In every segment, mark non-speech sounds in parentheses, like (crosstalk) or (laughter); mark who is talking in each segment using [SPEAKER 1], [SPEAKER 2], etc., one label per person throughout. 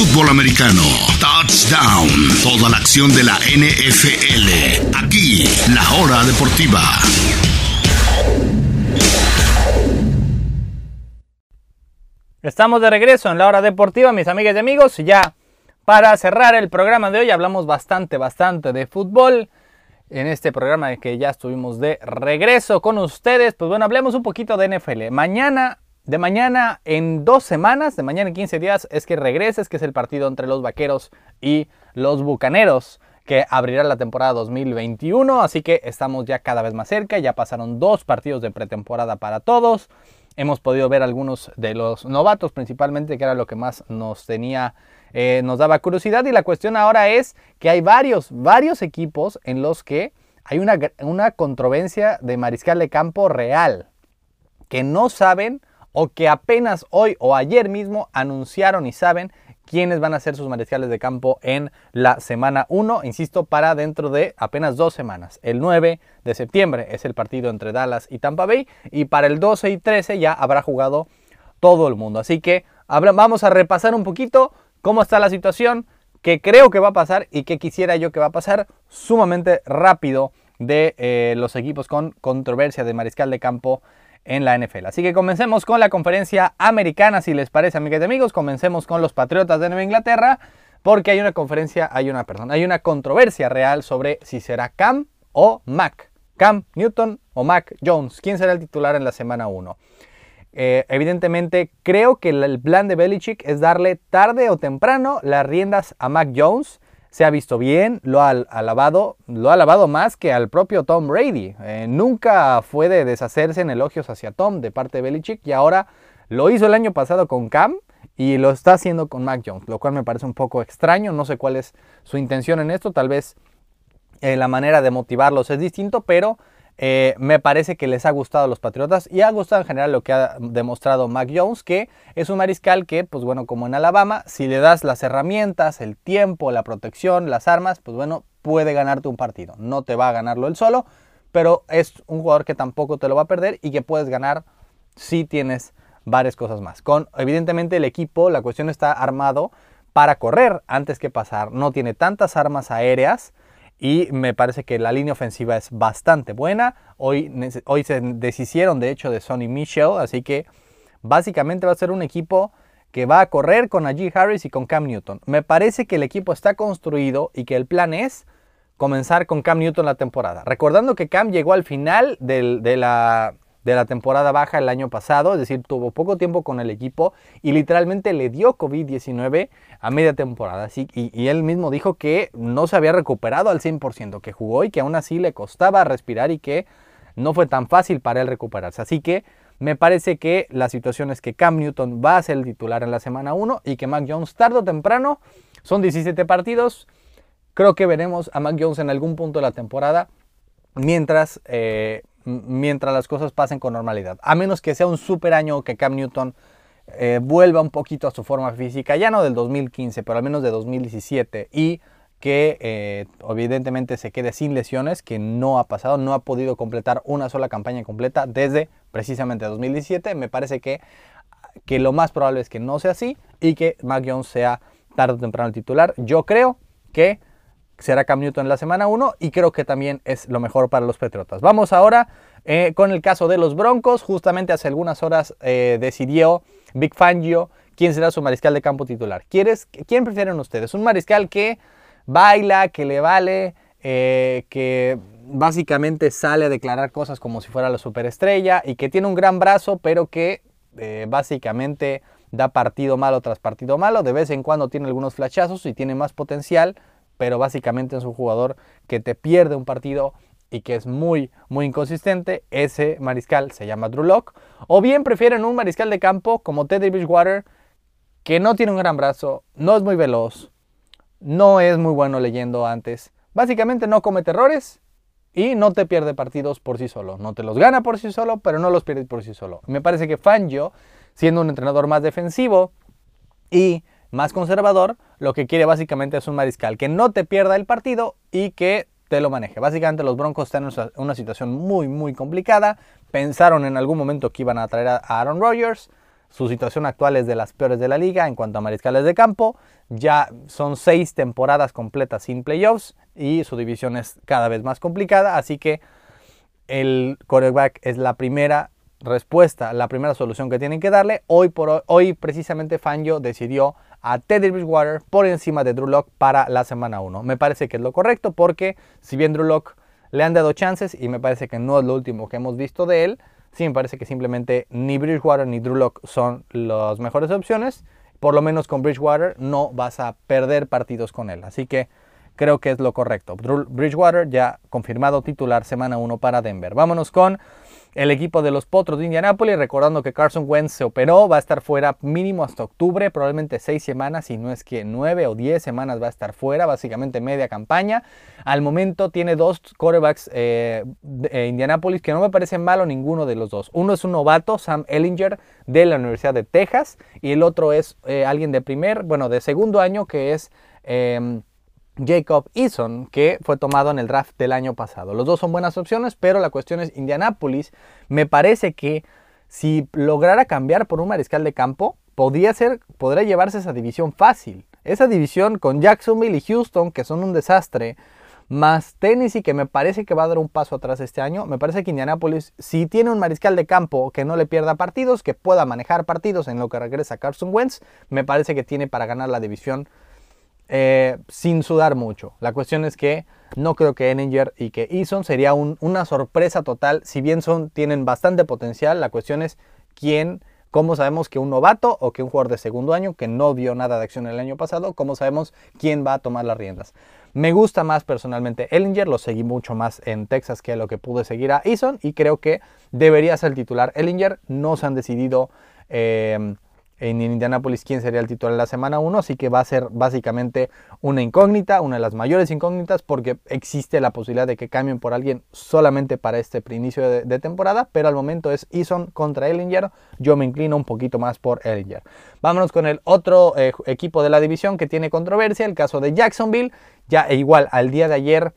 [SPEAKER 1] fútbol americano. Touchdown. Toda la acción de la NFL. Aquí, la hora deportiva.
[SPEAKER 2] Estamos de regreso en la hora deportiva, mis amigas y amigos. Ya para cerrar el programa de hoy hablamos bastante, bastante de fútbol. En este programa que ya estuvimos de regreso con ustedes, pues bueno, hablemos un poquito de NFL. Mañana de mañana en dos semanas, de mañana en 15 días, es que regreses, que es el partido entre los Vaqueros y los Bucaneros, que abrirá la temporada 2021. Así que estamos ya cada vez más cerca, ya pasaron dos partidos de pretemporada para todos. Hemos podido ver algunos de los novatos principalmente, que era lo que más nos tenía, eh, nos daba curiosidad. Y la cuestión ahora es que hay varios, varios equipos en los que hay una, una controversia de mariscal de campo real, que no saben o que apenas hoy o ayer mismo anunciaron y saben quiénes van a ser sus mariscales de campo en la semana 1, insisto, para dentro de apenas dos semanas. El 9 de septiembre es el partido entre Dallas y Tampa Bay y para el 12 y 13 ya habrá jugado todo el mundo. Así que vamos a repasar un poquito cómo está la situación, qué creo que va a pasar y qué quisiera yo que va a pasar sumamente rápido de eh, los equipos con controversia de mariscal de campo en la NFL. Así que comencemos con la conferencia americana, si les parece, amigas y amigos. Comencemos con los Patriotas de Nueva Inglaterra, porque hay una conferencia, hay una persona, hay una controversia real sobre si será Cam o Mac. Cam Newton o Mac Jones. ¿Quién será el titular en la semana 1? Eh, evidentemente, creo que el plan de Belichick es darle tarde o temprano las riendas a Mac Jones se ha visto bien, lo ha alabado, lo ha alabado más que al propio Tom Brady. Eh, nunca fue de deshacerse en elogios hacia Tom de parte de Belichick y ahora lo hizo el año pasado con Cam y lo está haciendo con Mac Jones, lo cual me parece un poco extraño. No sé cuál es su intención en esto, tal vez eh, la manera de motivarlos es distinto, pero eh, me parece que les ha gustado a los Patriotas y ha gustado en general lo que ha demostrado Mac Jones, que es un mariscal que, pues bueno, como en Alabama, si le das las herramientas, el tiempo, la protección, las armas, pues bueno, puede ganarte un partido. No te va a ganarlo él solo, pero es un jugador que tampoco te lo va a perder y que puedes ganar si tienes varias cosas más. Con, evidentemente, el equipo, la cuestión está armado para correr antes que pasar. No tiene tantas armas aéreas y me parece que la línea ofensiva es bastante buena. Hoy, hoy se deshicieron de hecho de Sonny Michel, así que básicamente va a ser un equipo que va a correr con Najee Harris y con Cam Newton. Me parece que el equipo está construido y que el plan es comenzar con Cam Newton la temporada. Recordando que Cam llegó al final de la de la temporada baja el año pasado, es decir, tuvo poco tiempo con el equipo y literalmente le dio COVID-19 a media temporada. Así, y, él mismo dijo que no se había recuperado al 100%, que jugó y que aún así le costaba respirar y que no fue tan fácil para él recuperarse. Así que me parece que la situación es que Cam Newton va a ser el titular en la semana 1 y que Mac Jones tarde o temprano, son 17 partidos, creo que veremos a Mac Jones en algún punto de la temporada mientras eh, mientras las cosas pasen con normalidad. A menos que sea un super año que Cam Newton eh, vuelva un poquito a su forma física, ya no del 2015, pero al menos de 2017, y que eh, evidentemente se quede sin lesiones, que no ha pasado, no ha podido completar una sola campaña completa desde precisamente 2017. Me parece que, que lo más probable es que no sea así y que Mac Jones sea tarde o temprano el titular. Yo creo que será Cam Newton en la semana 1 y creo que también es lo mejor para los Patriotas. Vamos ahora eh, con el caso de los Broncos. Justamente hace algunas horas eh, decidió Big Fangio quién será su mariscal de campo titular. ¿Quieres, ¿Quién prefieren ustedes? ¿Un mariscal que baila, que le vale, eh, que básicamente sale a declarar cosas como si fuera la superestrella y que tiene un gran brazo, pero que básicamente da partido malo tras partido malo? De vez en cuando tiene algunos flashazos y tiene más potencial pero básicamente es un jugador que te pierde un partido y que es muy, muy inconsistente. Ese mariscal se llama Drew Lock. O bien prefieren un mariscal de campo como Teddy Bridgewater, que no tiene un gran brazo, no es muy veloz, no es muy bueno leyendo antes. Básicamente no comete errores y no te pierde partidos por sí solo. No te los gana por sí solo, pero no los pierde por sí solo. Me parece que Fangio, siendo un entrenador más defensivo y más conservador, lo que quiere básicamente es un mariscal que no te pierda el partido y que te lo maneje. Básicamente los Broncos están en una situación muy muy complicada. Pensaron en algún momento que iban a traer a Aaron Rodgers. Su situación actual es de las peores de la liga en cuanto a mariscales de campo. Ya son seis temporadas completas sin playoffs y su división es cada vez más complicada. Así que el quarterback es la primera respuesta, la primera solución que tienen que darle. Hoy, por hoy, precisamente Fangio decidió a Teddy Bridgewater por encima de Drew Lock para la semana 1. Me parece que es lo correcto porque si bien Drew Lock le han dado chances y me parece que no es lo último que hemos visto de él, sí me parece que simplemente ni Bridgewater ni Drew Lock son las mejores opciones. Por lo menos con Bridgewater no vas a perder partidos con él. Así que creo que es lo correcto. Bridgewater ya confirmado titular semana 1 para Denver. Vámonos con el equipo de los Potros de Indianápolis, recordando que Carson Wentz se operó, va a estar fuera mínimo hasta octubre, probablemente seis semanas, si no es que nueve o diez semanas va a estar fuera, básicamente media campaña. Al momento tiene dos quarterbacks eh, de Indianápolis que no me parecen malo ninguno de los dos. Uno es un novato, Sam Ellinger, de la Universidad de Texas, y el otro es eh, alguien de primer, bueno, de segundo año, que es... Em, Jacob Eason, que fue tomado en el draft del año pasado. Los dos son buenas opciones, pero la cuestión es Indianapolis. Me parece que si lograra cambiar por un mariscal de campo, podría, ser, llevarse esa división fácil. Esa división con Jacksonville y Houston, que son un desastre, más Tennessee, que me parece que va a dar un paso atrás este año. Me parece que Indianapolis, si tiene un mariscal de campo que no le pierda partidos, que pueda manejar partidos en lo que regresa Carson Wentz, me parece que tiene para ganar la división eh, sin sudar mucho. La cuestión es que no creo que Eninger y que Eason sería una sorpresa total. Si bien son, tienen bastante potencial, la cuestión es quién, cómo sabemos que un novato o que un jugador de segundo año que no vio nada de acción el año pasado, cómo sabemos quién va a tomar las riendas. Me gusta más personalmente Ellinger, lo seguí mucho más en Texas que lo que pude seguir a Eason y creo que debería ser el titular Ellinger. No se han decidido. Eh, en Indianapolis quién sería el titular en la semana 1, así que va a ser básicamente una incógnita, una de las mayores incógnitas, porque existe la posibilidad de que cambien por alguien solamente para este inicio de, temporada, pero al momento es Eason contra Ellinger, yo me inclino un poquito más por Ellinger. Vámonos con el otro eh, equipo de la división que tiene controversia, el caso de Jacksonville, ya e igual al día de ayer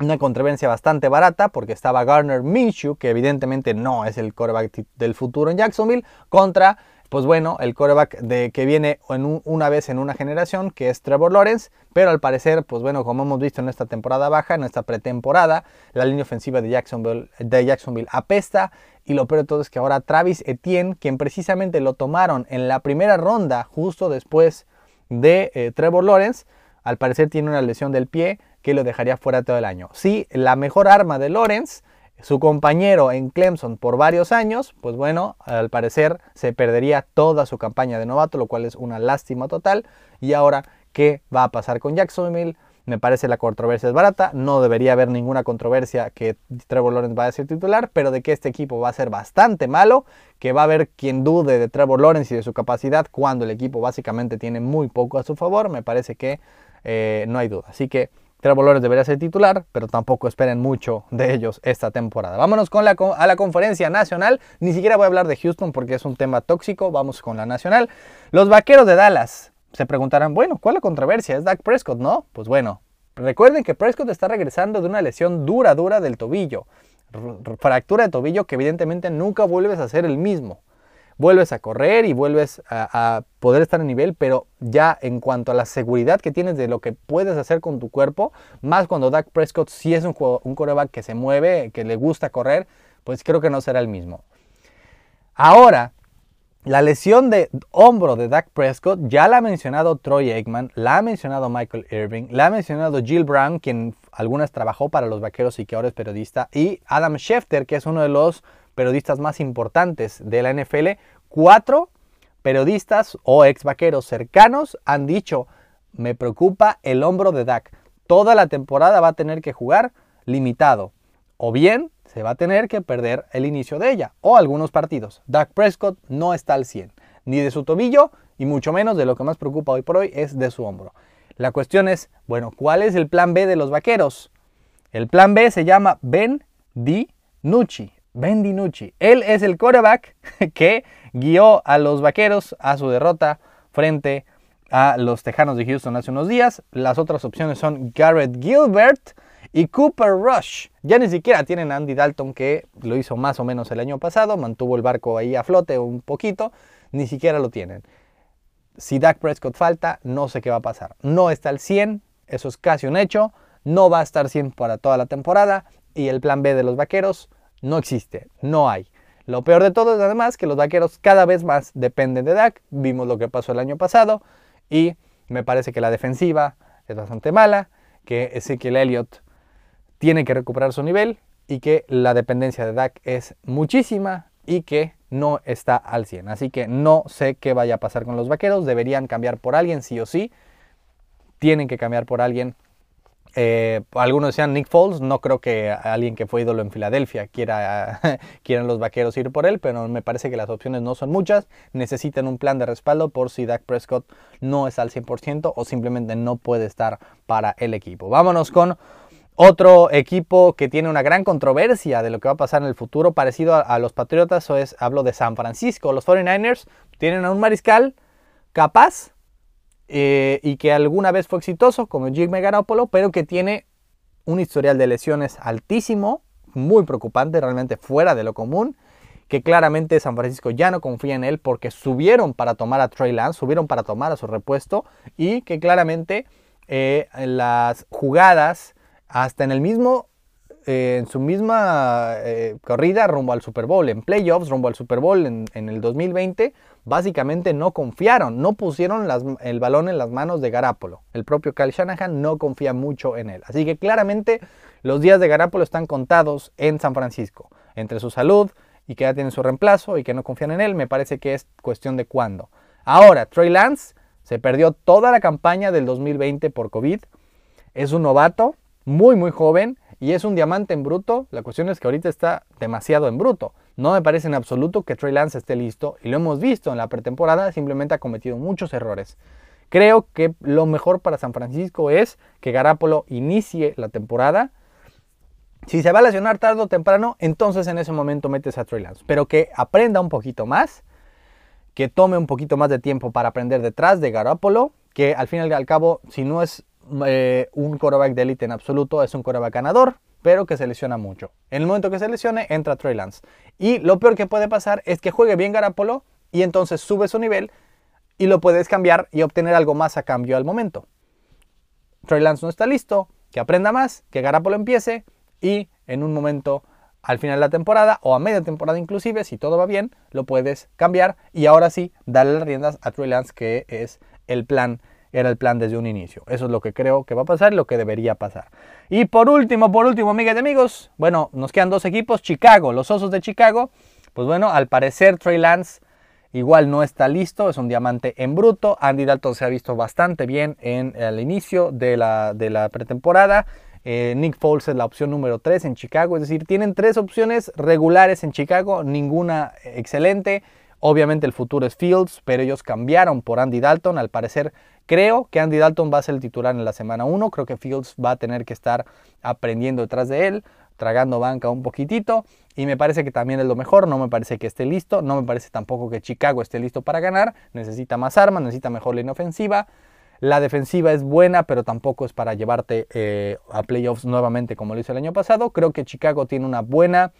[SPEAKER 2] una controversia bastante barata porque estaba Garner Minshew, que evidentemente no es el quarterback del futuro en Jacksonville, contra pues bueno, el quarterback de, que viene en una vez en una generación, que es Trevor Lawrence, pero al parecer, pues bueno, como hemos visto en esta temporada baja, en esta pretemporada, la línea ofensiva de Jacksonville, de Jacksonville apesta, y lo peor de todo es que ahora Travis Etienne, quien precisamente lo tomaron en la primera ronda, justo después de eh, Trevor Lawrence, al parecer tiene una lesión del pie que lo dejaría fuera todo el año. Sí, la mejor arma de Lawrence su compañero en Clemson por varios años, pues bueno, al parecer se perdería toda su campaña de novato, lo cual es una lástima total. Y ahora, ¿qué va a pasar con Jacksonville? Me parece la controversia es barata, no debería haber ninguna controversia que Trevor Lawrence va a ser titular, pero de que este equipo va a ser bastante malo, que va a haber quien dude de Trevor Lawrence y de su capacidad cuando el equipo básicamente tiene muy poco a su favor, me parece que eh, no hay duda. Así que Trevor Lawrence debería ser titular, pero tampoco esperen mucho de ellos esta temporada. Vámonos con la, a la conferencia nacional. Ni siquiera voy a hablar de Houston porque es un tema tóxico. Vamos con la nacional. Los vaqueros de Dallas. Se preguntarán, bueno, ¿cuál es la controversia? Es Dak Prescott, ¿no? Pues bueno, recuerden que Prescott está regresando de una lesión dura, dura del tobillo. fractura de tobillo que evidentemente nunca vuelves a ser el mismo vuelves a correr y vuelves a, poder estar a nivel, pero ya en cuanto a la seguridad que tienes de lo que puedes hacer con tu cuerpo, más cuando Dak Prescott sí es un, un coreback que se mueve, que le gusta correr, pues creo que no será el mismo. Ahora, la lesión de hombro de Dak Prescott ya la ha mencionado Troy Aikman, la ha mencionado Michael Irving, la ha mencionado Jill Brown, quien algunas trabajó para los vaqueros y que ahora es periodista, y Adam Schefter, que es uno de los periodistas más importantes de la NFL, cuatro periodistas o ex vaqueros cercanos han dicho, me preocupa el hombro de Dak. Toda la temporada va a tener que jugar limitado. O bien se va a tener que perder el inicio de ella o algunos partidos. Dak Prescott no está al 100, ni de su tobillo y mucho menos de lo que más preocupa hoy por hoy es de su hombro. La cuestión es, bueno, ¿cuál es el plan B de los vaqueros? El plan B se llama Ben Di Nucci. Ben DiNucci. Él es el quarterback (laughs) que guió a los vaqueros a su derrota frente a los Tejanos de Houston hace unos días. Las otras opciones son Garrett Gilbert y Cooper Rush. Ya ni siquiera tienen a Andy Dalton que lo hizo más o menos el año pasado, mantuvo el barco ahí a flote un poquito. ni siquiera lo tienen. Si Dak Prescott falta, no sé qué va a pasar. No está al 100, eso es casi un hecho. No va a estar 100 para toda la temporada. Y el plan B de los vaqueros no existe, no hay. Lo peor de todo es además que los vaqueros cada vez más dependen de Dak. Vimos lo que pasó el año pasado. Y me parece que la defensiva es bastante mala. Que Ezekiel Elliott tiene que recuperar su nivel. Y que la dependencia de Dak es muchísima. Y que no está al 100. Así que no sé qué vaya a pasar con los vaqueros. Deberían cambiar por alguien, sí o sí. Tienen que cambiar por alguien. Eh, algunos decían Nick Foles. No creo que alguien que fue ídolo en Filadelfia quiera, (laughs) quieran los vaqueros ir por él. Pero me parece que las opciones no son muchas. Necesitan un plan de respaldo por si Dak Prescott no es al 100% o simplemente no puede estar para el equipo. Vámonos con otro equipo que tiene una gran controversia de lo que va a pasar en el futuro, parecido a, los Patriotas, es, hablo de San Francisco. Los 49ers tienen a un mariscal capaz eh, y que alguna vez fue exitoso, como Jimmy Garoppolo, pero que tiene un historial de lesiones altísimo, muy preocupante, realmente fuera de lo común, que claramente San Francisco ya no confía en él porque subieron para tomar a Trey Lance, subieron para tomar a su repuesto y que claramente eh, las jugadas hasta en el mismo, eh, en su misma eh, corrida rumbo al Super Bowl, en playoffs rumbo al Super Bowl en, el 2020, básicamente no confiaron, no pusieron el balón en las manos de Garapolo. El propio Kyle Shanahan no confía mucho en él. Así que claramente los días de Garapolo están contados en San Francisco. Entre su salud y que ya tienen su reemplazo y que no confían en él, me parece que es cuestión de cuándo. Ahora, Trey Lance se perdió toda la campaña del 2020 por COVID. Es un novato, muy muy joven y es un diamante en bruto. La cuestión es que ahorita está demasiado en bruto. No me parece en absoluto que Trey Lance esté listo y lo hemos visto en la pretemporada, simplemente ha cometido muchos errores. Creo que lo mejor para San Francisco es que Garapolo inicie la temporada. Si se va a lesionar tarde o temprano, entonces en ese momento metes a Trey Lance. Pero que aprenda un poquito más, que tome un poquito más de tiempo para aprender detrás de Garapolo, que al fin y al cabo, si no es eh, un quarterback de élite en absoluto, es un quarterback ganador, pero que se lesiona mucho. En el momento que se lesione, entra Trey Lance. Y lo peor que puede pasar es que juegue bien Garapolo y entonces sube su nivel y lo puedes cambiar y obtener algo más a cambio al momento. Trey Lance no está listo, que aprenda más, que Garapolo empiece y en un momento al final de la temporada o a media temporada inclusive, si todo va bien, lo puedes cambiar y ahora sí darle las riendas a Trey Lance que es el plan era el plan desde un inicio. Eso es lo que creo que va a pasar, lo que debería pasar. Y por último, por último, amigas y amigos, bueno, nos quedan dos equipos, Chicago, los Osos de Chicago. Pues bueno, al parecer Trey Lance igual no está listo, es un diamante en bruto. Andy Dalton se ha visto bastante bien en el inicio de la, de la pretemporada. Eh, Nick Foles es la opción número 3 en Chicago, es decir, tienen tres opciones regulares en Chicago, ninguna excelente. Obviamente el futuro es Fields, pero ellos cambiaron por Andy Dalton. Al parecer Creo que Andy Dalton va a ser el titular en la semana 1. Creo que Fields va a tener que estar aprendiendo detrás de él, tragando banca un poquitito. Y me parece que también es lo mejor. No me parece que esté listo. No me parece tampoco que Chicago esté listo para ganar. Necesita más armas, necesita mejor línea ofensiva. La defensiva es buena, pero tampoco es para llevarte eh, a playoffs nuevamente como lo hizo el año pasado. Creo que Chicago tiene una buena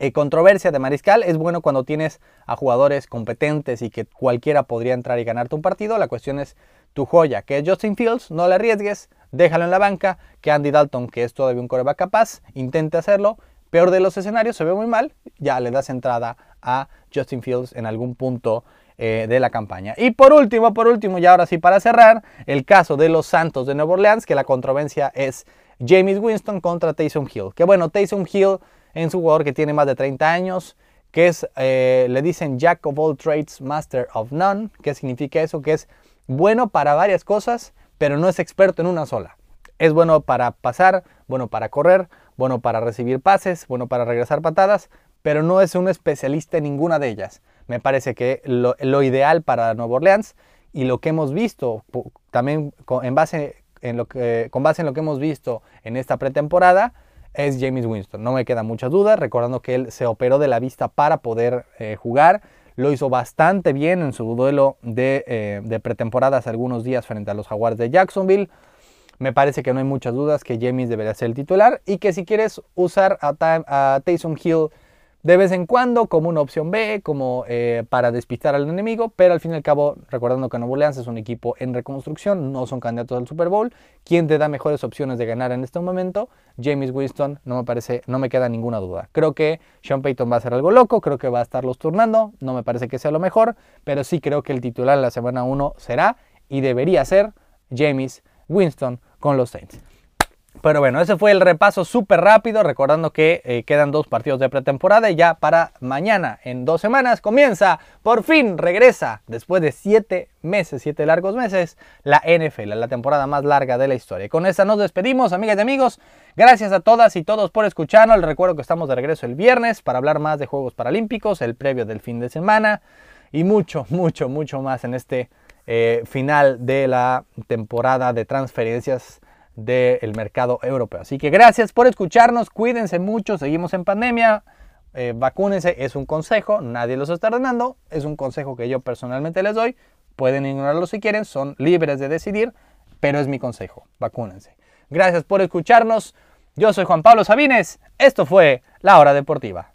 [SPEAKER 2] eh, controversia de mariscal es bueno cuando tienes a jugadores competentes y que cualquiera podría entrar y ganarte un partido. La cuestión es tu joya, que es Justin Fields, no le arriesgues, déjalo en la banca, que Andy Dalton, que es todavía un coreback capaz, intente hacerlo. Peor de los escenarios, se ve muy mal, ya le das entrada a Justin Fields en algún punto eh, de la campaña. Y por último, por último, y ahora sí para cerrar, el caso de los Santos de Nueva Orleans, que la controversia es James Winston contra Taysom Hill. Que bueno, Taysom Hill es un jugador que tiene más de 30 años, que es, eh, le dicen Jack of all trades, master of none. ¿Qué significa eso? Que es bueno para varias cosas, pero no es experto en una sola. Es bueno para pasar, bueno para correr, bueno para recibir pases, bueno para regresar patadas, pero no es un especialista en ninguna de ellas. Me parece que lo, ideal para Nueva Orleans y lo que hemos visto también en base en lo que, con base en lo que hemos visto en esta pretemporada es James Winston. No me queda mucha duda, recordando que él se operó de la vista para poder eh, jugar lo hizo bastante bien en su duelo de, eh, hace algunos días frente a los Jaguars de Jacksonville. Me parece que no hay muchas dudas que James debería ser el titular y que si quieres usar a, Taysom Hill de vez en cuando como una opción B, como eh, para despistar al enemigo, pero al fin y al cabo, recordando que Nuevo Orleans es un equipo en reconstrucción, no son candidatos al Super Bowl, ¿quién te da mejores opciones de ganar en este momento? James Winston, no me parece, no me queda ninguna duda. Creo que Sean Payton va a hacer algo loco, creo que va a estarlos turnando, no me parece que sea lo mejor, pero sí creo que el titular en la semana 1 será y debería ser James Winston con los Saints. Pero bueno, ese fue el repaso súper rápido, recordando que eh, quedan dos partidos de pretemporada y ya para mañana, en dos semanas, comienza, por fin regresa, después de siete meses, siete largos meses, la NFL, la temporada más larga de la historia. Y con esta nos despedimos, amigas y amigos. Gracias a todas y todos por escucharnos. Les recuerdo que estamos de regreso el viernes para hablar más de Juegos Paralímpicos, el previo del fin de semana y mucho, mucho, mucho más en este eh, final de la temporada de transferencias del mercado europeo. Así que gracias por escucharnos, cuídense mucho, seguimos en pandemia, eh, vacúnense, es un consejo, nadie los está ordenando, es un consejo que yo personalmente les doy, pueden ignorarlo si quieren, son libres de decidir, pero es mi consejo, vacúnense. Gracias por escucharnos, yo soy Juan Pablo Sabines, esto fue La Hora Deportiva.